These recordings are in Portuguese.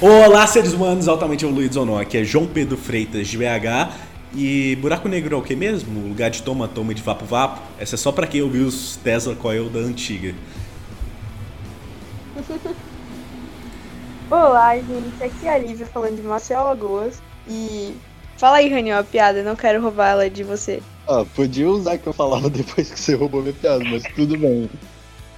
Olá, seres humanos altamente evoluídos ou não. Aqui é João Pedro Freitas de BH. E buraco negro é o que mesmo? O lugar de toma, toma e de vapo, vapo? Essa é só pra quem ouviu os Tesla Coil da antiga. Olá, gente. Aqui é a Lívia falando de Maceió Alagoas. E fala aí, Raniel, a piada. Não quero roubar ela de você. Ah, podia usar que eu falava depois que você roubou minha piada, mas tudo bem.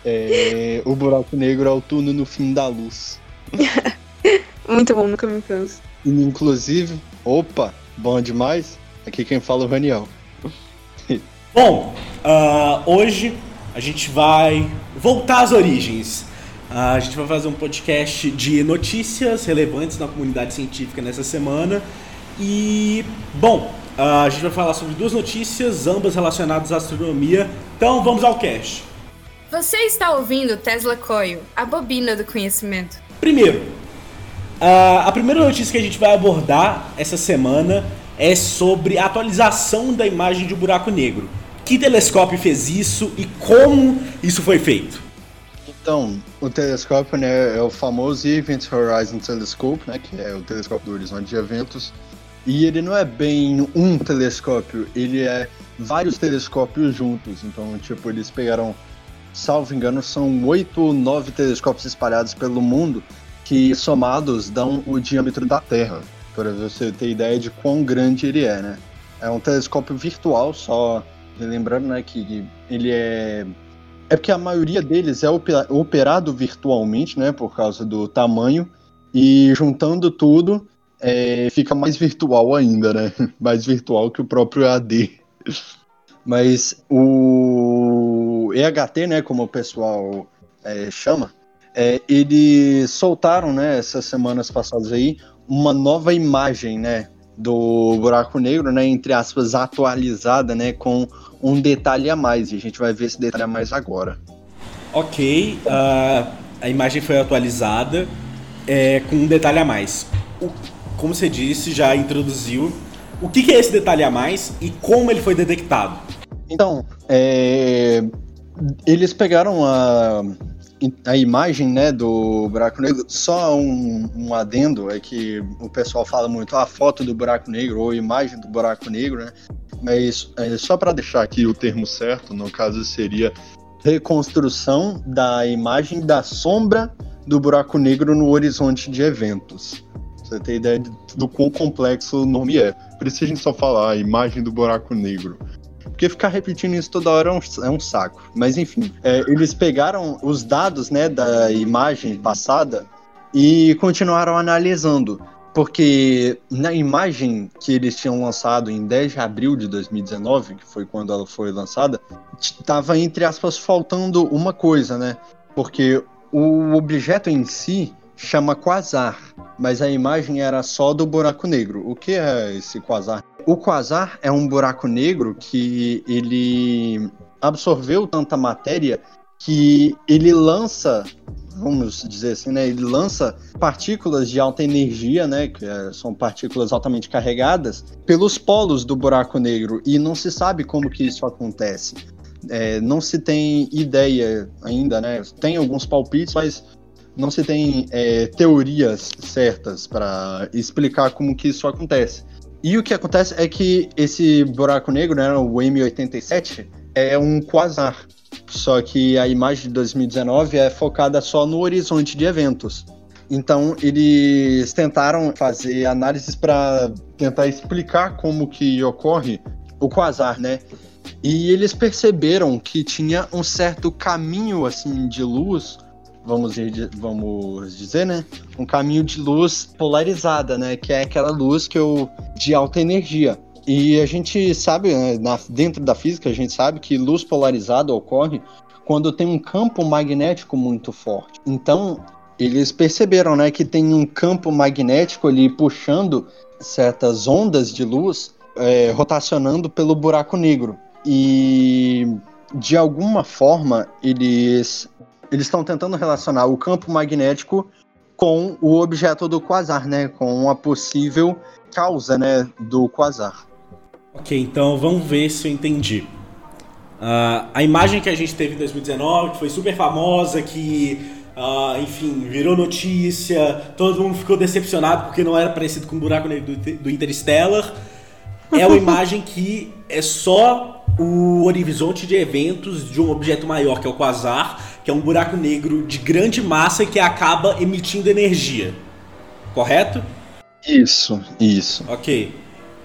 É, o buraco negro é o túnel no fim da luz. Muito bom, nunca me canso. Inclusive, opa, bom demais. Aqui quem fala é o Raniel. Bom, uh, hoje a gente vai voltar às origens. Uh, a gente vai fazer um podcast de notícias relevantes na comunidade científica nessa semana. E, bom, uh, a gente vai falar sobre duas notícias, ambas relacionadas à astronomia. Então vamos ao cast. Você está ouvindo Tesla Coil, a bobina do conhecimento. Primeiro, Uh, a primeira notícia que a gente vai abordar essa semana é sobre a atualização da imagem de um buraco negro. Que telescópio fez isso e como isso foi feito? Então, o telescópio né, é o famoso Event Horizon Telescope, né, que é o telescópio do horizonte de eventos. E ele não é bem um telescópio, ele é vários telescópios juntos. Então, tipo, eles pegaram, salvo engano, são oito ou nove telescópios espalhados pelo mundo que somados dão o diâmetro da Terra, para você ter ideia de quão grande ele é, né? É um telescópio virtual, só lembrando, né, que ele é é porque a maioria deles é operado virtualmente, né, por causa do tamanho e juntando tudo é, fica mais virtual ainda, né? Mais virtual que o próprio AD. Mas o EHT, né, como o pessoal é, chama, é, eles soltaram, né, essas semanas passadas aí, uma nova imagem, né, do buraco negro, né, entre aspas, atualizada, né, com um detalhe a mais. E a gente vai ver esse detalhe a mais agora. Ok, uh, a imagem foi atualizada é, com um detalhe a mais. O, como você disse, já introduziu. O que, que, é esse detalhe a mais e como ele foi detectado? Então, é, eles pegaram a a imagem né, do buraco negro, só um, um, adendo é que o pessoal fala muito a foto do buraco negro ou imagem do buraco negro, né? Mas é, só para deixar aqui o termo certo, no caso seria reconstrução da imagem da sombra do buraco negro no horizonte de eventos. Você tem ideia do quão complexo o nome é. Por isso a gente só fala a imagem do buraco negro. Porque ficar repetindo isso toda hora é um, é um saco. Mas enfim, é, eles pegaram os dados né, da imagem passada e continuaram analisando. Porque na imagem que eles tinham lançado em 10 de abril de 2019, que foi quando ela foi lançada, estava, entre aspas, faltando uma coisa, né? Porque o objeto em si chama quasar, mas a imagem era só do buraco negro. O que é esse quasar? o quasar é um buraco negro que ele absorveu tanta matéria que ele lança, vamos dizer assim, né, ele lança partículas de alta energia, né, que é, são partículas altamente carregadas, pelos polos do buraco negro e não se sabe como que isso acontece. É, não se tem ideia ainda, né? Tem alguns palpites, mas não se tem é, teorias certas para explicar como que isso acontece. E o que acontece é que esse buraco negro, né, o M87, é um quasar. Só que a imagem de 2019 é focada só no horizonte de eventos. Então eles tentaram fazer análises para tentar explicar como que ocorre o quasar, né? E eles perceberam que tinha um certo caminho assim de luz vamos, vamos dizer, né? Um caminho de luz polarizada, né? Que é aquela luz que eu de alta energia. E a gente sabe, né, na, dentro da física, a gente sabe que luz polarizada ocorre quando tem um campo magnético muito forte. Então, eles perceberam, né, que tem um campo magnético ali puxando certas ondas de luz é, rotacionando pelo buraco negro. E de alguma forma eles eles estão tentando relacionar o campo magnético com o objeto do quasar, né? Com a possível causa, né, do quasar. Ok, então vamos ver se eu entendi. Uh, a imagem que a gente teve em 2019, que foi super famosa, que, uh, enfim, virou notícia, todo mundo ficou decepcionado porque não era parecido com o buraco negro do, do Interstellar, é uma imagem que é só o horizonte de eventos de um objeto maior, que é o quasar, que é um buraco negro de grande massa que acaba emitindo energia. Correto? Isso, isso. Ok.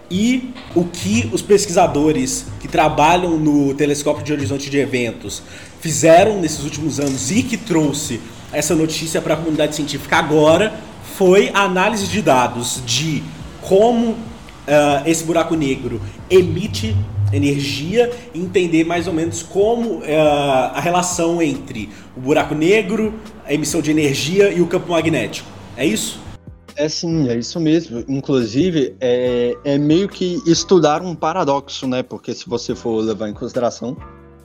E o que os pesquisadores que trabalham no telescópio de horizonte de eventos fizeram nesses últimos anos e que trouxe essa notícia para a comunidade científica agora foi a análise de dados de como uh, esse buraco negro emite energia e entender mais ou menos como uh, a relação entre o buraco negro, a emissão de energia e o campo magnético. É isso? É sim, é isso mesmo. Inclusive, é, é meio que estudar um paradoxo, né? Porque se você for levar em consideração,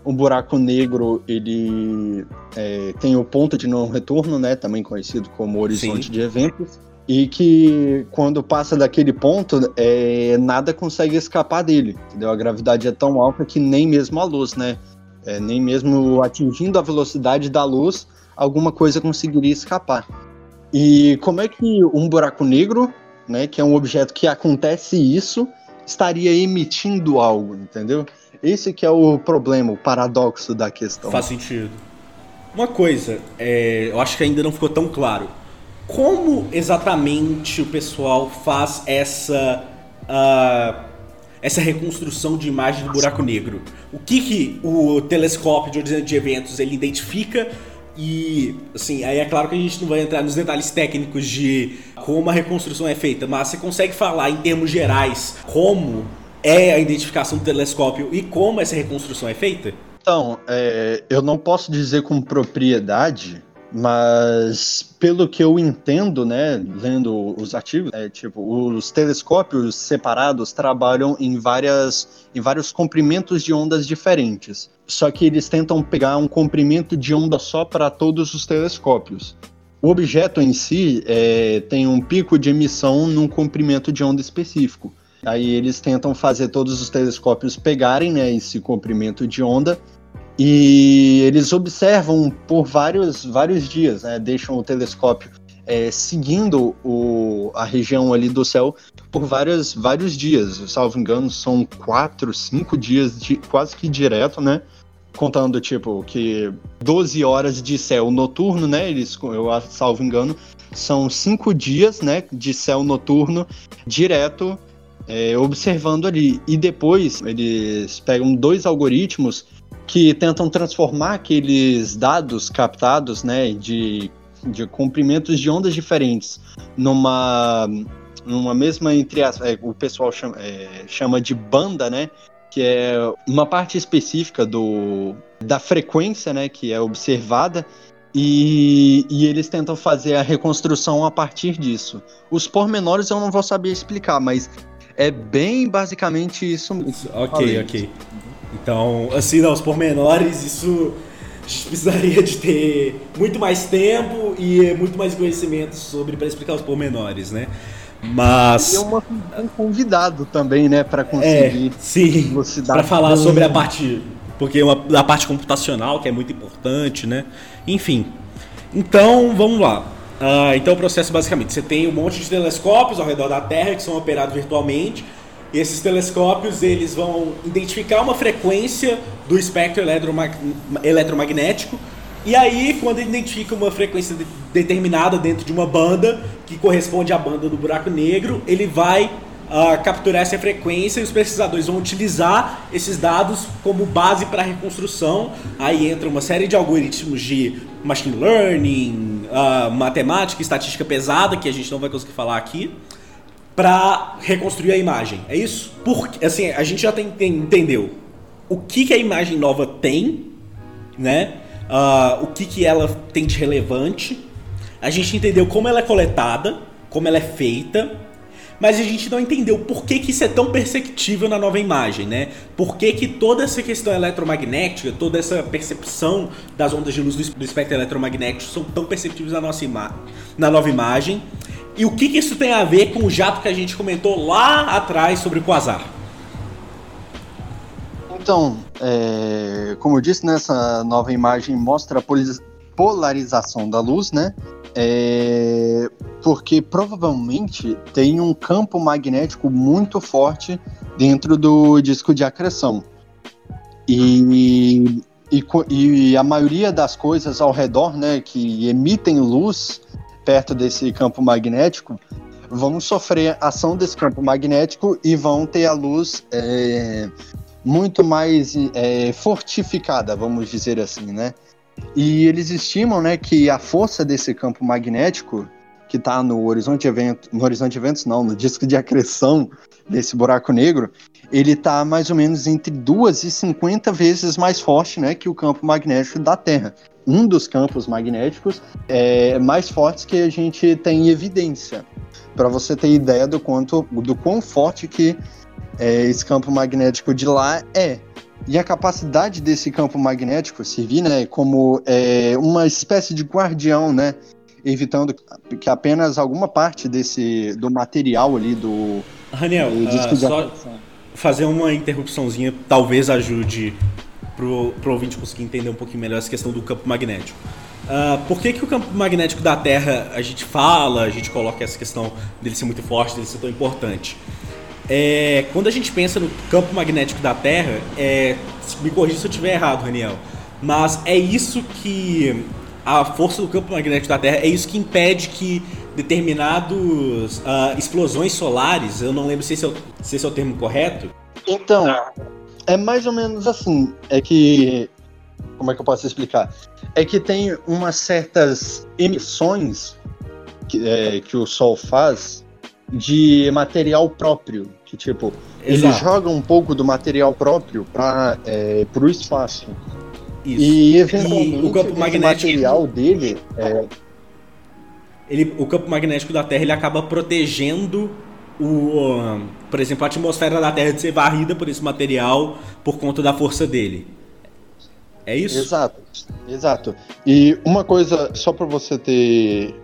um buraco negro ele é, tem o ponto de não retorno, né? Também conhecido como horizonte sim. de eventos e que quando passa daquele ponto, é, nada consegue escapar dele, entendeu? A gravidade é tão alta que nem mesmo a luz, né? É, nem mesmo atingindo a velocidade da luz, alguma coisa conseguiria escapar. E como é que um buraco negro, né, que é um objeto que acontece isso, estaria emitindo algo, entendeu? Esse que é o problema, o paradoxo da questão. Faz sentido. Uma coisa, é, eu acho que ainda não ficou tão claro como exatamente o pessoal faz essa uh, essa reconstrução de imagem do buraco negro? O que, que o telescópio de horizonte de eventos ele identifica e, assim, aí é claro que a gente não vai entrar nos detalhes técnicos de como a reconstrução é feita, mas você consegue falar em termos gerais como é a identificação do telescópio e como essa reconstrução é feita? Então, é, eu não posso dizer com propriedade, mas pelo que eu entendo, né, lendo os artigos, é, tipo, os telescópios separados trabalham em várias em vários comprimentos de ondas diferentes. Só que eles tentam pegar um comprimento de onda só para todos os telescópios. O objeto em si é, tem um pico de emissão num comprimento de onda específico. Aí eles tentam fazer todos os telescópios pegarem né, esse comprimento de onda e eles observam por vários, vários dias, né? Deixam o telescópio é, seguindo o, a região ali do céu por vários, vários dias. Salvo engano, são quatro, cinco dias de, quase que direto, né? Contando, tipo, que 12 horas de céu noturno, né? Eles, eu salvo engano, são cinco dias, né? De céu noturno direto é, observando ali. E depois eles pegam dois algoritmos que tentam transformar aqueles dados captados, né, de, de comprimentos de ondas diferentes, numa, numa mesma entre as, é, o pessoal chama, é, chama de banda, né, que é uma parte específica do, da frequência, né, que é observada e, e, eles tentam fazer a reconstrução a partir disso. Os pormenores eu não vou saber explicar, mas é bem basicamente isso. Ok, ok. Então, assim, não, os pormenores, isso a gente precisaria de ter muito mais tempo e muito mais conhecimento sobre para explicar os pormenores, né? Mas. E uma, um convidado também, né, para conseguir. É, sim, para falar sobre a parte. Porque uma, a parte computacional, que é muito importante, né? Enfim. Então, vamos lá. Uh, então, o processo basicamente: você tem um monte de telescópios ao redor da Terra que são operados virtualmente e esses telescópios eles vão identificar uma frequência do espectro eletromag eletromagnético e aí quando identifica uma frequência de determinada dentro de uma banda que corresponde à banda do buraco negro, ele vai uh, capturar essa frequência e os pesquisadores vão utilizar esses dados como base para a reconstrução. Aí entra uma série de algoritmos de machine learning, uh, matemática, estatística pesada que a gente não vai conseguir falar aqui para reconstruir a imagem. É isso? Porque assim, a gente já tem, tem, entendeu o que, que a imagem nova tem, né? Uh, o que, que ela tem de relevante. A gente entendeu como ela é coletada, como ela é feita, mas a gente não entendeu por que, que isso é tão perceptível na nova imagem, né? Por que, que toda essa questão eletromagnética, toda essa percepção das ondas de luz do espectro eletromagnético são tão perceptíveis na, nossa na nova imagem e o que, que isso tem a ver com o jato que a gente comentou lá atrás sobre o quasar? Então, é, como eu disse, nessa nova imagem mostra a polarização da luz, né? É, porque provavelmente tem um campo magnético muito forte dentro do disco de acreção. E, e, e, a maioria das coisas ao redor, né, que emitem luz perto desse campo magnético, vão sofrer ação desse campo magnético e vão ter a luz é, muito mais é, fortificada, vamos dizer assim, né? E eles estimam, né, que a força desse campo magnético que está no horizonte evento, no horizonte eventos não, no disco de acreção desse buraco negro, ele está mais ou menos entre 2 e 50 vezes mais forte, né, que o campo magnético da Terra. Um dos campos magnéticos é, mais fortes que a gente tem evidência. Para você ter ideia do quanto, do quão forte que é, esse campo magnético de lá é. E a capacidade desse campo magnético servir né, como é, uma espécie de guardião, né, evitando que apenas alguma parte desse do material ali do. Raniel, uh, só fazer uma interrupçãozinha talvez ajude pro, pro ouvinte conseguir entender um pouquinho melhor essa questão do campo magnético. Uh, por que, que o campo magnético da Terra a gente fala, a gente coloca essa questão dele ser muito forte, dele ser tão importante? É, quando a gente pensa no campo magnético da Terra, é, me corrija se eu estiver errado, Daniel, mas é isso que a força do campo magnético da Terra é isso que impede que determinados uh, explosões solares, eu não lembro se esse, é o, se esse é o termo correto. Então, é mais ou menos assim, é que como é que eu posso explicar? É que tem umas certas emissões que, é, que o Sol faz de material próprio. Que, tipo, Exato. ele joga um pouco do material próprio para é, o espaço. Isso. E, eventualmente, e o campo magnético material dele é... ele, o campo magnético da Terra ele acaba protegendo o, por exemplo, a atmosfera da Terra de ser varrida por esse material por conta da força dele. É isso? Exato, exato. E uma coisa, só para você ter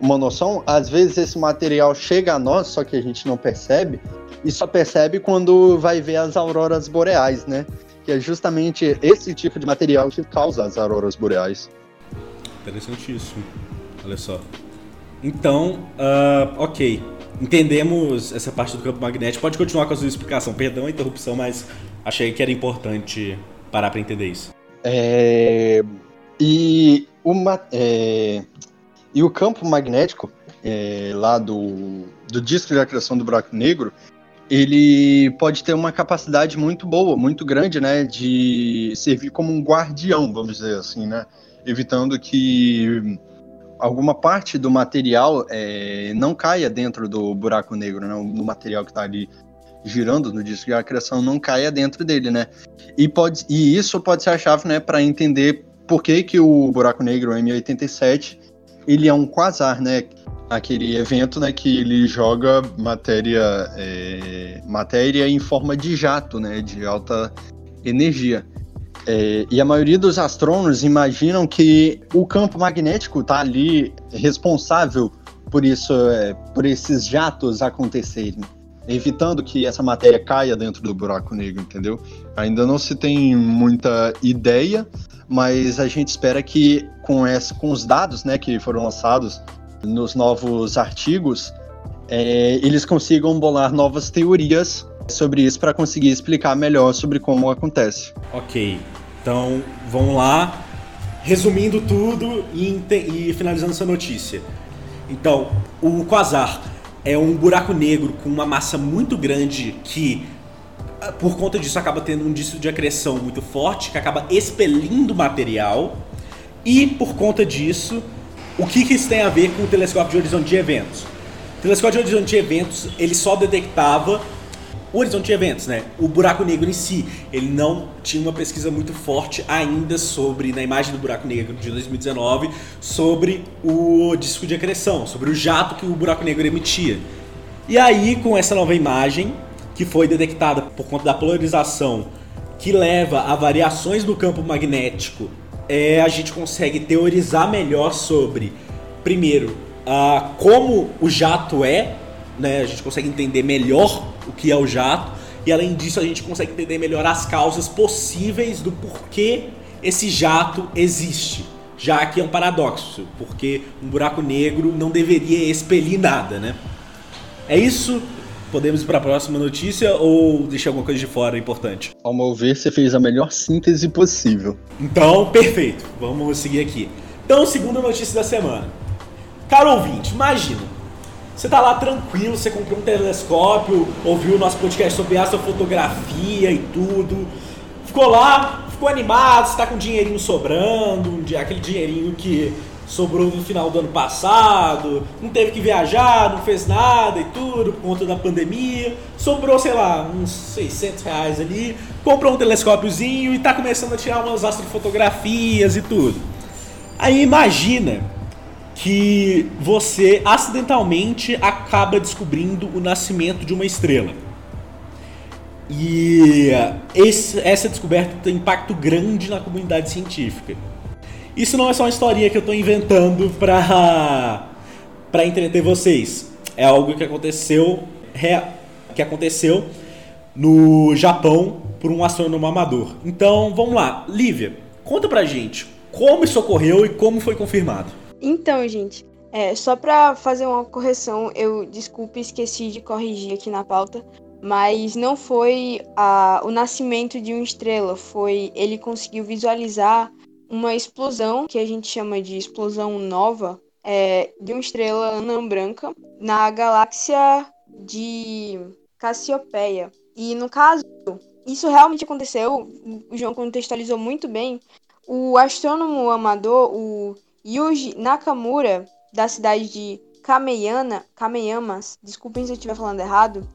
uma noção, às vezes esse material chega a nós, só que a gente não percebe, e só percebe quando vai ver as auroras boreais, né? Que é justamente esse tipo de material que causa as auroras boreais. Interessantíssimo. Olha só. Então, uh, ok. Entendemos essa parte do campo magnético. Pode continuar com a sua explicação. Perdão a interrupção, mas achei que era importante parar para entender isso. É... E uma, é... E o campo magnético é, lá do, do disco de acreção do buraco negro, ele pode ter uma capacidade muito boa, muito grande, né, de servir como um guardião, vamos dizer assim, né, evitando que alguma parte do material é, não caia dentro do buraco negro, né, no material que está ali girando no disco de acreção não caia dentro dele, né, e pode e isso pode ser a chave, né, para entender por que que o buraco negro M87 ele é um quasar, né? Aquele evento, né, que ele joga matéria, é, matéria em forma de jato, né, de alta energia. É, e a maioria dos astrônomos imaginam que o campo magnético está ali responsável por isso, é, por esses jatos acontecerem, evitando que essa matéria caia dentro do buraco negro, entendeu? Ainda não se tem muita ideia, mas a gente espera que com, essa, com os dados né, que foram lançados nos novos artigos, é, eles consigam bolar novas teorias sobre isso para conseguir explicar melhor sobre como acontece. Ok, então vamos lá, resumindo tudo e, e finalizando essa notícia. Então, o quasar é um buraco negro com uma massa muito grande que por conta disso acaba tendo um disco de acreção muito forte que acaba expelindo material. E por conta disso o que, que isso tem a ver com o telescópio de horizonte de eventos? O telescópio de horizonte de eventos ele só detectava o horizonte de eventos, né? O buraco negro em si, ele não tinha uma pesquisa muito forte ainda sobre, na imagem do buraco negro de 2019, sobre o disco de acreção, sobre o jato que o buraco negro emitia. E aí, com essa nova imagem, que foi detectada por conta da polarização que leva a variações no campo magnético, é, a gente consegue teorizar melhor sobre, primeiro, como o jato é, né? A gente consegue entender melhor o que é o jato e além disso a gente consegue entender melhor as causas possíveis do porquê esse jato existe. Já que é um paradoxo, porque um buraco negro não deveria expelir nada, né? É isso? Podemos ir para a próxima notícia ou deixar alguma coisa de fora importante? Ao meu ver, você fez a melhor síntese possível. Então, perfeito. Vamos seguir aqui. Então, segunda notícia da semana. Caro ouvinte, imagina. Você tá lá tranquilo, você comprou um telescópio, ouviu o nosso podcast sobre astrofotografia e tudo. Ficou lá, ficou animado, você tá com dinheirinho sobrando, aquele dinheirinho que sobrou no final do ano passado, não teve que viajar, não fez nada e tudo por conta da pandemia. Sobrou, sei lá, uns 600 reais ali, comprou um telescópiozinho e tá começando a tirar umas astrofotografias e tudo. Aí imagina que você acidentalmente acaba descobrindo o nascimento de uma estrela. E esse, essa descoberta tem impacto grande na comunidade científica. Isso não é só uma historinha que eu estou inventando para para entreter vocês. É algo que aconteceu que aconteceu no Japão por um astrônomo amador. Então, vamos lá. Lívia, conta pra gente como isso ocorreu e como foi confirmado. Então, gente, é, só para fazer uma correção, eu desculpe, esqueci de corrigir aqui na pauta, mas não foi a, o nascimento de uma estrela, foi ele conseguiu visualizar uma explosão que a gente chama de explosão nova é, de uma estrela anã branca na galáxia de Cassiopeia. E no caso, isso realmente aconteceu, o João contextualizou muito bem. O astrônomo amador, o Yuji Nakamura, da cidade de Kameyana, Kameyamas, desculpem se eu estiver falando errado,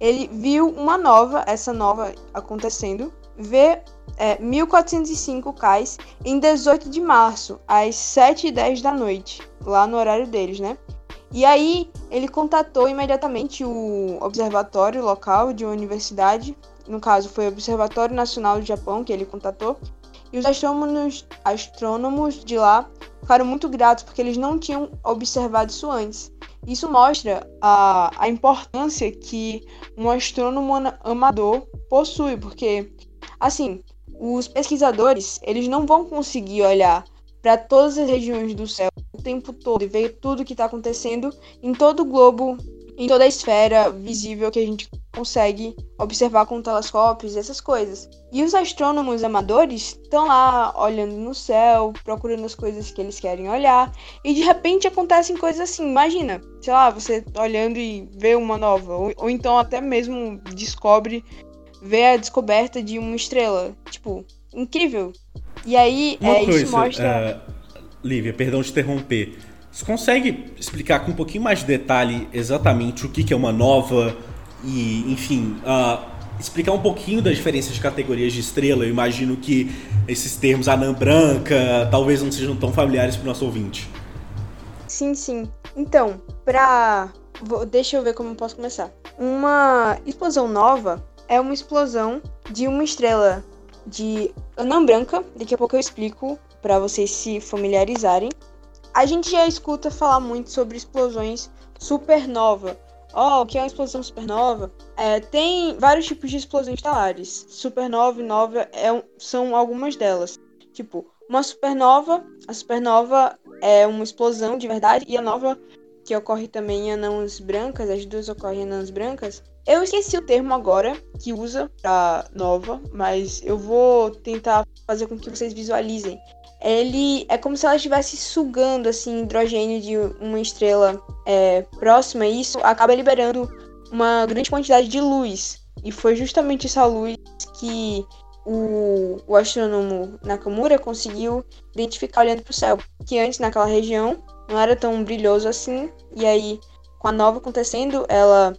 ele viu uma nova, essa nova acontecendo, vê é, 1405 cais em 18 de março, às 7h10 da noite, lá no horário deles, né? E aí ele contatou imediatamente o observatório local de uma universidade, no caso foi o Observatório Nacional do Japão que ele contatou, e os astrônomos, astrônomos de lá ficaram muito gratos porque eles não tinham observado isso antes. Isso mostra a, a importância que um astrônomo amador possui, porque, assim, os pesquisadores, eles não vão conseguir olhar para todas as regiões do céu o tempo todo e ver tudo que está acontecendo em todo o globo, em toda a esfera visível que a gente consegue observar com telescópios e essas coisas. E os astrônomos amadores estão lá olhando no céu, procurando as coisas que eles querem olhar, e de repente acontecem coisas assim. Imagina, sei lá, você olhando e vê uma nova, ou, ou então até mesmo descobre ver a descoberta de uma estrela. Tipo, incrível. E aí, uma é, coisa, isso mostra. Uh, Lívia, perdão de interromper. Você consegue explicar com um pouquinho mais de detalhe exatamente o que é uma nova e, enfim, uh, explicar um pouquinho das diferenças de categorias de estrela? Eu imagino que esses termos anã branca talvez não sejam tão familiares para o nosso ouvinte. Sim, sim. Então, pra. Deixa eu ver como eu posso começar. Uma explosão nova é uma explosão de uma estrela de anã branca. Daqui a pouco eu explico para vocês se familiarizarem. A gente já escuta falar muito sobre explosões supernova. Oh, o que é uma explosão supernova? É, tem vários tipos de explosões estelares. Supernova e nova é, são algumas delas. Tipo, uma supernova, a supernova é uma explosão de verdade, e a nova, que ocorre também em anãs brancas, as duas ocorrem em anãs brancas, eu esqueci o termo agora que usa pra nova, mas eu vou tentar fazer com que vocês visualizem. Ele é como se ela estivesse sugando assim hidrogênio de uma estrela é, próxima e isso acaba liberando uma grande quantidade de luz. E foi justamente essa luz que o, o astrônomo Nakamura conseguiu identificar olhando para o céu. Que antes naquela região não era tão brilhoso assim. E aí, com a nova acontecendo, ela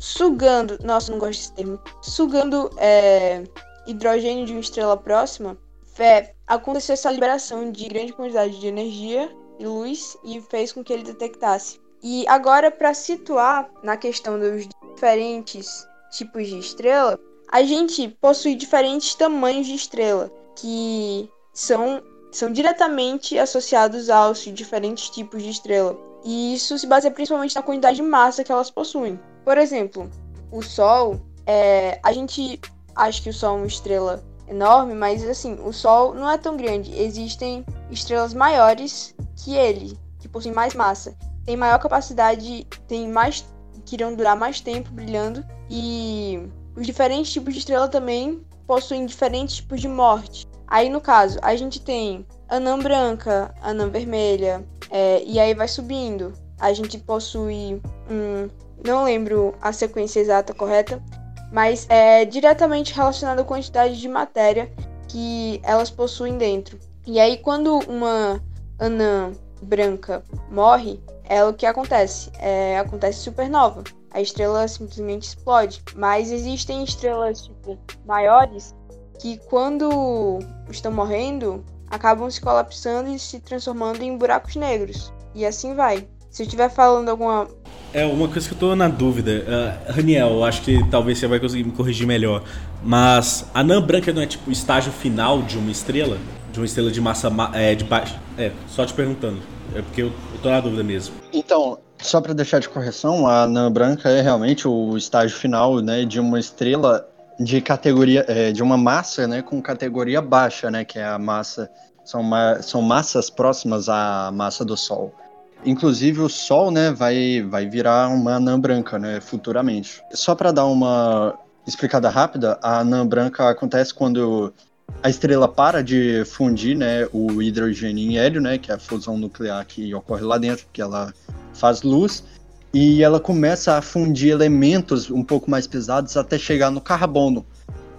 sugando, nossa, não gosto desse termo, sugando é, hidrogênio de uma estrela próxima, é, aconteceu essa liberação de grande quantidade de energia e luz e fez com que ele detectasse. E agora, para situar na questão dos diferentes tipos de estrela, a gente possui diferentes tamanhos de estrela que são, são diretamente associados aos diferentes tipos de estrela. E isso se baseia principalmente na quantidade de massa que elas possuem. Por exemplo, o Sol é, a gente acha que o Sol é uma estrela enorme, mas assim, o Sol não é tão grande. Existem estrelas maiores que ele, que possuem mais massa, tem maior capacidade, tem mais que irão durar mais tempo brilhando e os diferentes tipos de estrela também possuem diferentes tipos de morte. Aí no caso, a gente tem anã branca, anã vermelha, é, e aí vai subindo. A gente possui um. Não lembro a sequência exata correta, mas é diretamente relacionado à quantidade de matéria que elas possuem dentro. E aí, quando uma anã branca morre, é o que acontece. É, acontece supernova. A estrela simplesmente explode. Mas existem estrelas tipo, maiores que, quando estão morrendo, acabam se colapsando e se transformando em buracos negros. E assim vai. Se eu estiver falando alguma. É, uma coisa que eu tô na dúvida. Uh, Raniel, acho que talvez você vai conseguir me corrigir melhor. Mas a anã branca não é tipo o estágio final de uma estrela? De uma estrela de massa é, de baixo? É, só te perguntando. É porque eu, eu tô na dúvida mesmo. Então, só para deixar de correção, a anã branca é realmente o estágio final né, de uma estrela de categoria, é, de uma massa né, com categoria baixa, né, que é a massa são, ma são massas próximas à massa do Sol. Inclusive o Sol, né, vai, vai virar uma anã branca, né, futuramente. Só para dar uma explicada rápida, a anã branca acontece quando a estrela para de fundir, né, o hidrogênio em hélio, né, que é a fusão nuclear que ocorre lá dentro, que ela faz luz, e ela começa a fundir elementos um pouco mais pesados até chegar no carbono.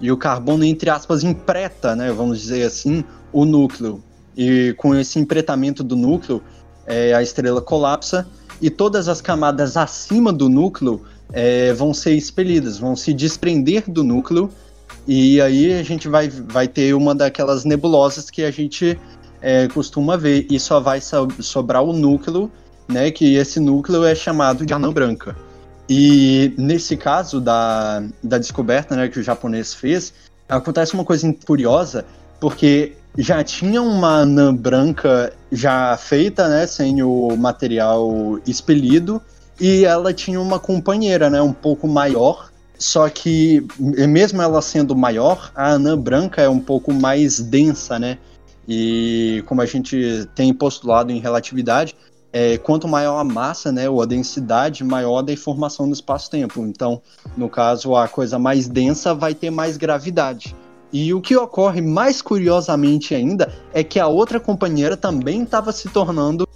E o carbono, entre aspas, empreta, né, vamos dizer assim, o núcleo. E com esse empretamento do núcleo, é, a estrela colapsa e todas as camadas acima do núcleo é, vão ser expelidas, vão se desprender do núcleo. E aí a gente vai, vai ter uma daquelas nebulosas que a gente é, costuma ver. E só vai so, sobrar o núcleo, né? Que esse núcleo é chamado de anã branca. E nesse caso da, da descoberta né, que o japonês fez, acontece uma coisa curiosa, porque já tinha uma anã branca já feita, né, sem o material expelido, e ela tinha uma companheira, né, um pouco maior, só que mesmo ela sendo maior, a anã branca é um pouco mais densa, né? E como a gente tem postulado em relatividade, é, quanto maior a massa, né, ou a densidade, maior da informação do espaço-tempo. Então, no caso, a coisa mais densa vai ter mais gravidade. E o que ocorre mais curiosamente ainda é que a outra companheira também estava se tornando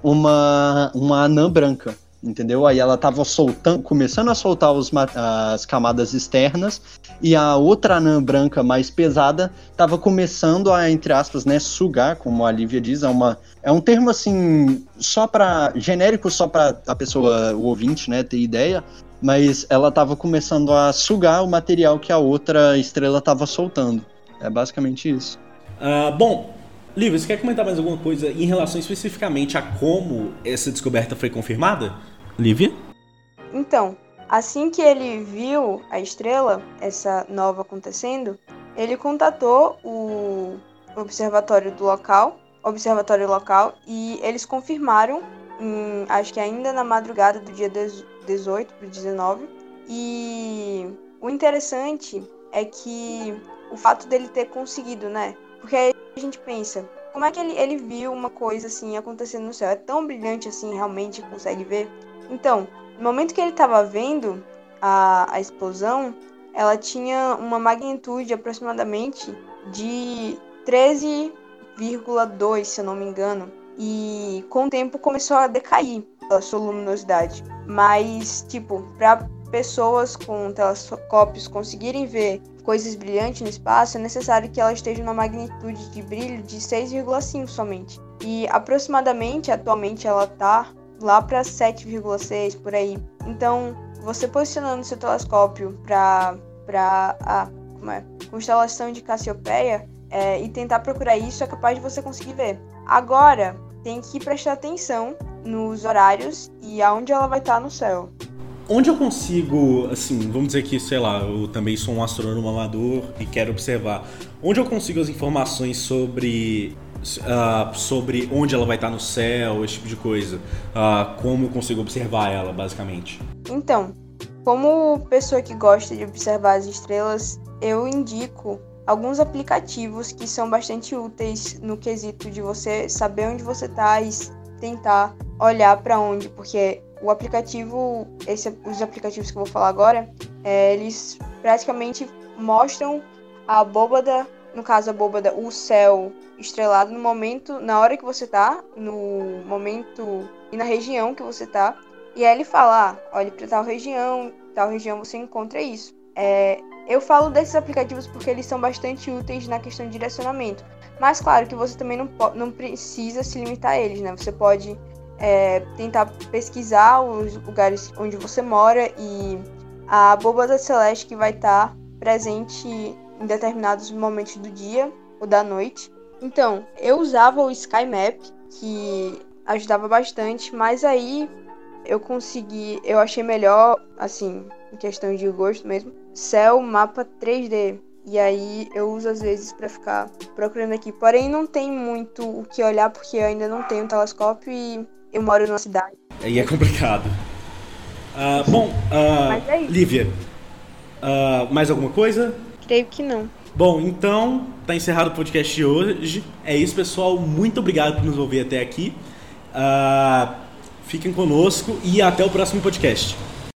uma, uma anã branca, entendeu? Aí ela estava soltando, começando a soltar os, as camadas externas e a outra anã branca mais pesada estava começando a, entre aspas, né, sugar, como a Lívia diz, é, uma, é um termo assim, só para genérico, só para a pessoa, o ouvinte, né, ter ideia, mas ela estava começando a sugar o material que a outra estrela estava soltando. É basicamente isso. Uh, bom, Lívia, você quer comentar mais alguma coisa em relação especificamente a como essa descoberta foi confirmada? Lívia? Então, assim que ele viu a estrela, essa nova acontecendo, ele contatou o observatório do local, observatório local, e eles confirmaram, em, acho que ainda na madrugada do dia 18 para 19. E o interessante é que o fato dele ter conseguido, né? Porque aí a gente pensa, como é que ele, ele viu uma coisa assim acontecendo no céu? É tão brilhante assim, realmente consegue ver? Então, no momento que ele estava vendo a, a explosão, ela tinha uma magnitude aproximadamente de 13,2, se eu não me engano. E com o tempo começou a decair a sua luminosidade. Mas, tipo, para pessoas com telescópios conseguirem ver coisas brilhantes no espaço, é necessário que ela esteja numa magnitude de brilho de 6,5 somente. E aproximadamente, atualmente, ela está lá para 7,6 por aí. Então, você posicionando seu telescópio para a é, constelação de Cassiopeia é, e tentar procurar isso, é capaz de você conseguir ver. Agora, tem que prestar atenção nos horários e aonde ela vai estar no céu. Onde eu consigo, assim, vamos dizer que, sei lá, eu também sou um astrônomo amador e quero observar. Onde eu consigo as informações sobre uh, sobre onde ela vai estar no céu, esse tipo de coisa? Uh, como eu consigo observar ela, basicamente? Então, Como pessoa que gosta de observar as estrelas, eu indico alguns aplicativos que são bastante úteis no quesito de você saber onde você está e tentar olhar para onde, porque o aplicativo, esse, os aplicativos que eu vou falar agora, é, eles praticamente mostram a abóbada, no caso a abóbada, o céu estrelado no momento, na hora que você tá, no momento e na região que você tá. E aí ele fala, ah, olhe para tal região, tal região você encontra isso. É, eu falo desses aplicativos porque eles são bastante úteis na questão de direcionamento. Mas claro que você também não, não precisa se limitar a eles, né? Você pode é, tentar pesquisar os lugares onde você mora e a abóbada celeste que vai estar presente em determinados momentos do dia ou da noite. Então, eu usava o Sky Map, que ajudava bastante, mas aí eu consegui, eu achei melhor, assim, em questão de gosto mesmo, céu mapa 3D. E aí eu uso às vezes para ficar procurando aqui. Porém, não tem muito o que olhar porque eu ainda não tenho um telescópio e eu moro numa cidade. Aí é complicado. Uh, bom, uh, é Lívia, uh, mais alguma coisa? Creio que não. Bom, então tá encerrado o podcast de hoje. É isso, pessoal. Muito obrigado por nos ouvir até aqui. fiquem conosco e até o próximo podcast.